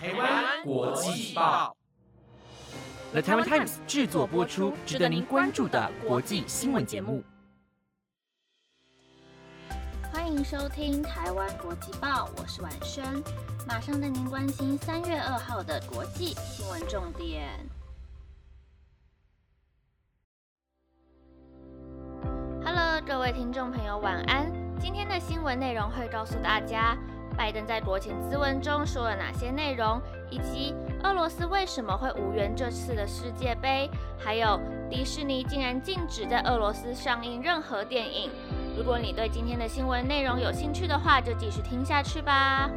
台湾国际报，The Taiwan Times 制作播出，值得您关注的国际新闻节目。欢迎收听台湾国际报，我是婉萱，马上带您关心三月二号的国际新闻重点。Hello，各位听众朋友，晚安。今天的新闻内容会告诉大家。拜登在国情咨文中说了哪些内容，以及俄罗斯为什么会无缘这次的世界杯？还有迪士尼竟然禁止在俄罗斯上映任何电影。如果你对今天的新闻内容有兴趣的话，就继续听下去吧。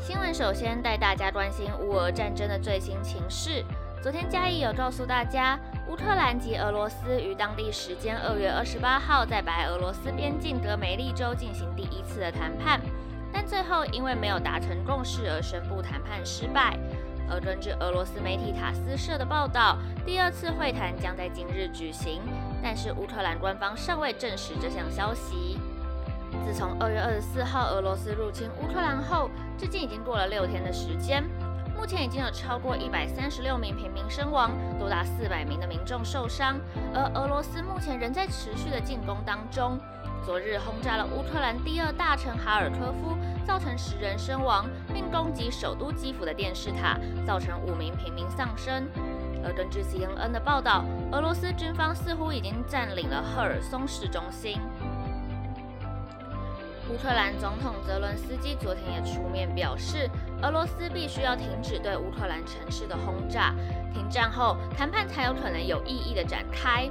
新闻首先带大家关心乌俄战争的最新情势。昨天嘉义有告诉大家。乌克兰及俄罗斯于当地时间二月二十八号在白俄罗斯边境德梅利州进行第一次的谈判，但最后因为没有达成共识而宣布谈判失败。而根据俄罗斯媒体塔斯社的报道，第二次会谈将在今日举行，但是乌克兰官方尚未证实这项消息。自从二月二十四号俄罗斯入侵乌克兰后，至今已经过了六天的时间。目前已经有超过一百三十六名平民身亡，多达四百名的民众受伤，而俄罗斯目前仍在持续的进攻当中。昨日轰炸了乌克兰第二大城哈尔科夫，造成十人身亡，并攻击首都基辅的电视塔，造成五名平民丧生。而根据 CNN 的报道，俄罗斯军方似乎已经占领了赫尔松市中心。乌克兰总统泽伦斯基昨天也出面表示，俄罗斯必须要停止对乌克兰城市的轰炸，停战后谈判才有可能有意义的展开。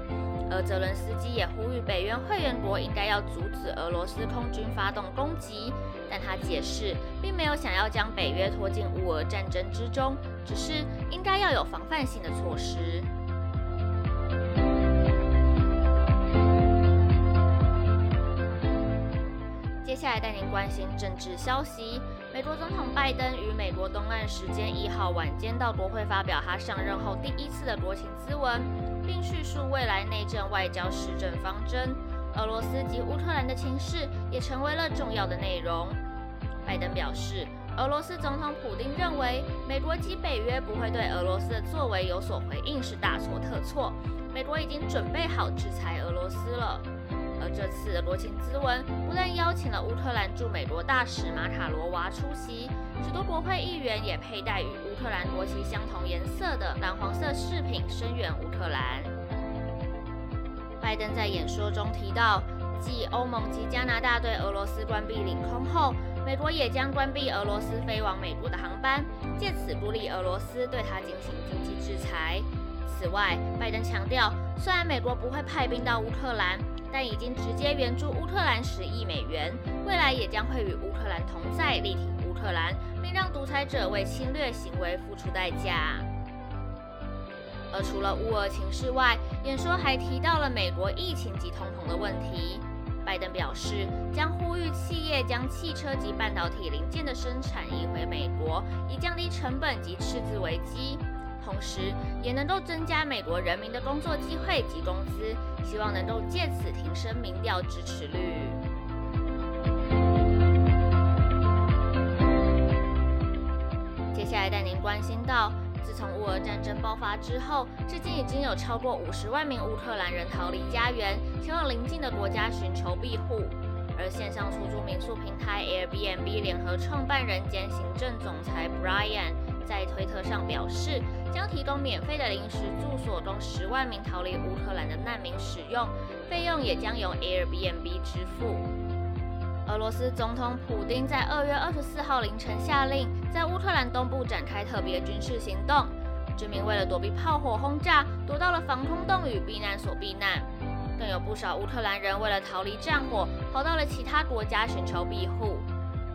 而泽伦斯基也呼吁北约会员国应该要阻止俄罗斯空军发动攻击，但他解释，并没有想要将北约拖进乌俄战争之中，只是应该要有防范性的措施。下来带您关心政治消息。美国总统拜登于美国东岸时间一号晚间到国会发表他上任后第一次的国情咨文，并叙述未来内政外交施政方针。俄罗斯及乌克兰的情势也成为了重要的内容。拜登表示，俄罗斯总统普京认为美国及北约不会对俄罗斯的作为有所回应是大错特错，美国已经准备好制裁俄罗斯了。而这次的国情咨文不但邀请了乌克兰驻美国大使马卡罗娃出席，许多国会议员也佩戴与乌克兰国旗相同颜色的蓝黄色饰品声援乌克兰。拜登在演说中提到，继欧盟及加拿大对俄罗斯关闭领空后，美国也将关闭俄罗斯飞往美国的航班，借此鼓励俄罗斯对他进行经济制裁。此外，拜登强调，虽然美国不会派兵到乌克兰。但已经直接援助乌克兰十亿美元，未来也将会与乌克兰同在，力挺乌克兰，并让独裁者为侵略行为付出代价。而除了乌俄情势外，演说还提到了美国疫情及通膨的问题。拜登表示，将呼吁企业将汽车及半导体零件的生产移回美国，以降低成本及赤字危机。同时，也能够增加美国人民的工作机会及工资，希望能够借此提升民调支持率。接下来带您关心到，自从乌俄战争爆发之后，至今已经有超过五十万名乌克兰人逃离家园，前往邻近的国家寻求庇护。而线上出租民宿平台 Airbnb 联合创办人兼行政总裁 Brian。在推特上表示，将提供免费的临时住所供十万名逃离乌克兰的难民使用，费用也将由 Airbnb 支付。俄罗斯总统普京在二月二十四号凌晨下令，在乌克兰东部展开特别军事行动，居民为了躲避炮火轰炸，躲到了防空洞与避难所避难，更有不少乌克兰人为了逃离战火，跑到了其他国家寻求庇护。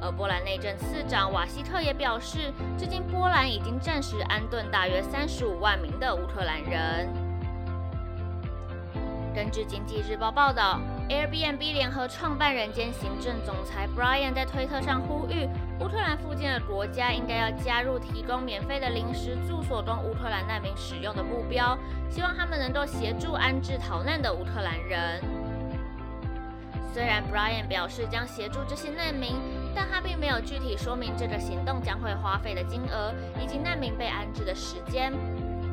而波兰内政次长瓦希特也表示，至今波兰已经暂时安顿大约三十五万名的乌克兰人。根据经济日报报道，Airbnb 联合创办人兼行政总裁 Brian 在推特上呼吁，乌克兰附近的国家应该要加入提供免费的临时住所供乌克兰难民使用的目标，希望他们能够协助安置逃难的乌克兰人。虽然 Brian 表示将协助这些难民。但他并没有具体说明这个行动将会花费的金额以及难民被安置的时间。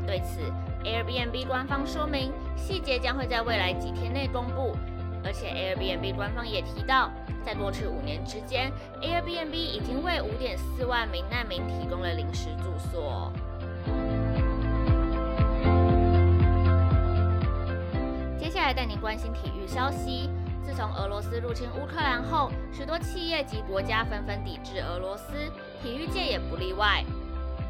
对此，Airbnb 官方说明，细节将会在未来几天内公布。而且 Airbnb 官方也提到，在过去五年之间，Airbnb 已经为五点四万名难民提供了临时住所。接下来带您关心体育消息。自从俄罗斯入侵乌克兰后，许多企业及国家纷纷抵制俄罗斯，体育界也不例外。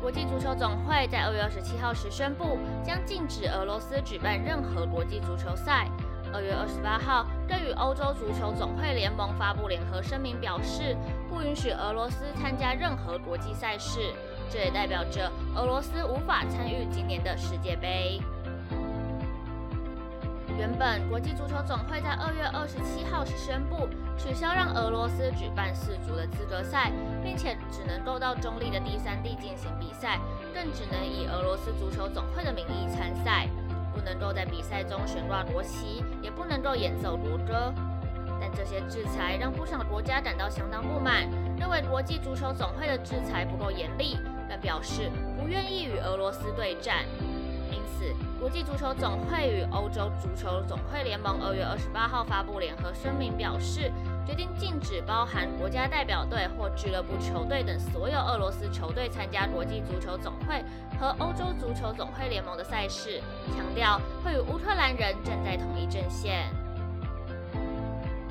国际足球总会在二月二十七号时宣布，将禁止俄罗斯举办任何国际足球赛。二月二十八号，更与欧洲足球总会联盟发布联合声明，表示不允许俄罗斯参加任何国际赛事。这也代表着俄罗斯无法参与今年的世界杯。原本国际足球总会在二月二十七号时宣布取消让俄罗斯举办世足的资格赛，并且只能够到中立的第三地进行比赛，更只能以俄罗斯足球总会的名义参赛。不能够在比赛中悬挂国旗，也不能够演奏国歌。但这些制裁让不少国家感到相当不满，认为国际足球总会的制裁不够严厉，更表示不愿意与俄罗斯对战。因此，国际足球总会与欧洲足球总会联盟二月二十八号发布联合声明，表示决定禁止包含国家代表队或俱乐部球队等所有俄罗斯球队参加国际足球总会和欧洲足球总会联盟的赛事，强调会与乌克兰人站在同一阵线。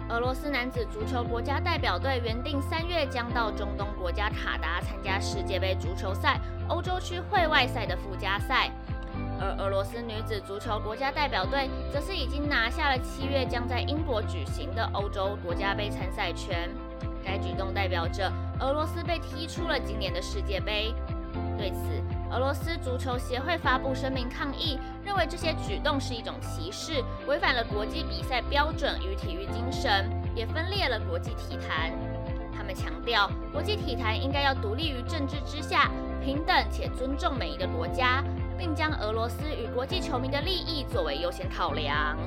俄罗斯男子足球国家代表队原定三月将到中东国家卡达参加世界杯足球赛欧洲区会外赛的附加赛。而俄罗斯女子足球国家代表队则是已经拿下了七月将在英国举行的欧洲国家杯参赛权。该举动代表着俄罗斯被踢出了今年的世界杯。对此，俄罗斯足球协会发布声明抗议，认为这些举动是一种歧视，违反了国际比赛标准与体育精神，也分裂了国际体坛。他们强调，国际体坛应该要独立于政治之下，平等且尊重每一个国家。并将俄罗斯与国际球迷的利益作为优先考量。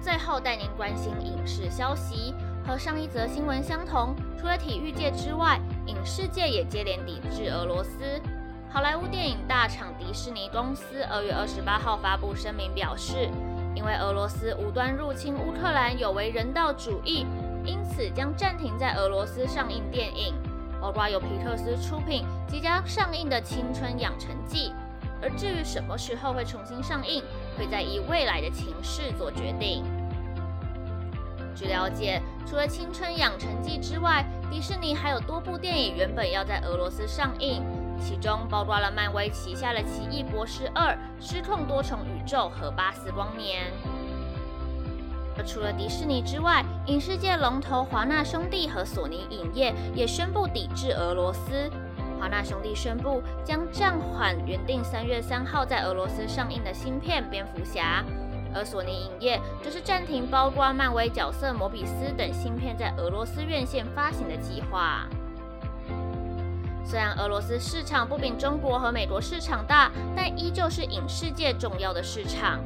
最后带您关心影视消息，和上一则新闻相同，除了体育界之外，影视界也接连抵制俄罗斯。好莱坞电影大厂迪士尼公司二月二十八号发布声明表示，因为俄罗斯无端入侵乌克兰有违人道主义。此将暂停在俄罗斯上映电影，包括由皮克斯出品、即将上映的《青春养成记》。而至于什么时候会重新上映，会在以未来的情势做决定。据了解，除了《青春养成记》之外，迪士尼还有多部电影原本要在俄罗斯上映，其中包括了漫威旗下的《奇异博士二》、《失控多重宇宙》和《巴斯光年》。除了迪士尼之外，影视界龙头华纳兄弟和索尼影业也宣布抵制俄罗斯。华纳兄弟宣布将暂缓原定三月三号在俄罗斯上映的新片《蝙蝠侠》，而索尼影业则是暂停包括漫威角色摩比斯等新片在俄罗斯院线发行的计划。虽然俄罗斯市场不比中国和美国市场大，但依旧是影视界重要的市场。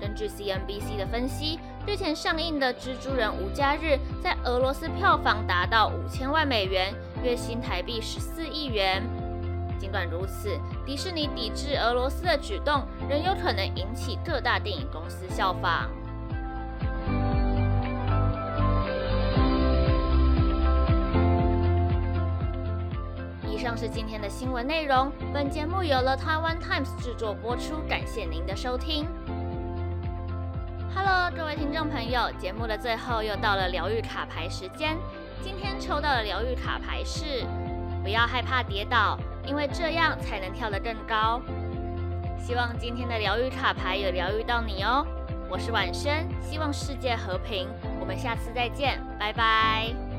根据 CNBC 的分析，日前上映的《蜘蛛人：无家日》在俄罗斯票房达到五千万美元，约新台币十四亿元。尽管如此，迪士尼抵制俄罗斯的举动仍有可能引起各大电影公司效仿。以上是今天的新闻内容。本节目由了台湾 Times 制作播出，感谢您的收听。Hello，各位听众朋友，节目的最后又到了疗愈卡牌时间。今天抽到的疗愈卡牌是：不要害怕跌倒，因为这样才能跳得更高。希望今天的疗愈卡牌有疗愈到你哦。我是晚生，希望世界和平。我们下次再见，拜拜。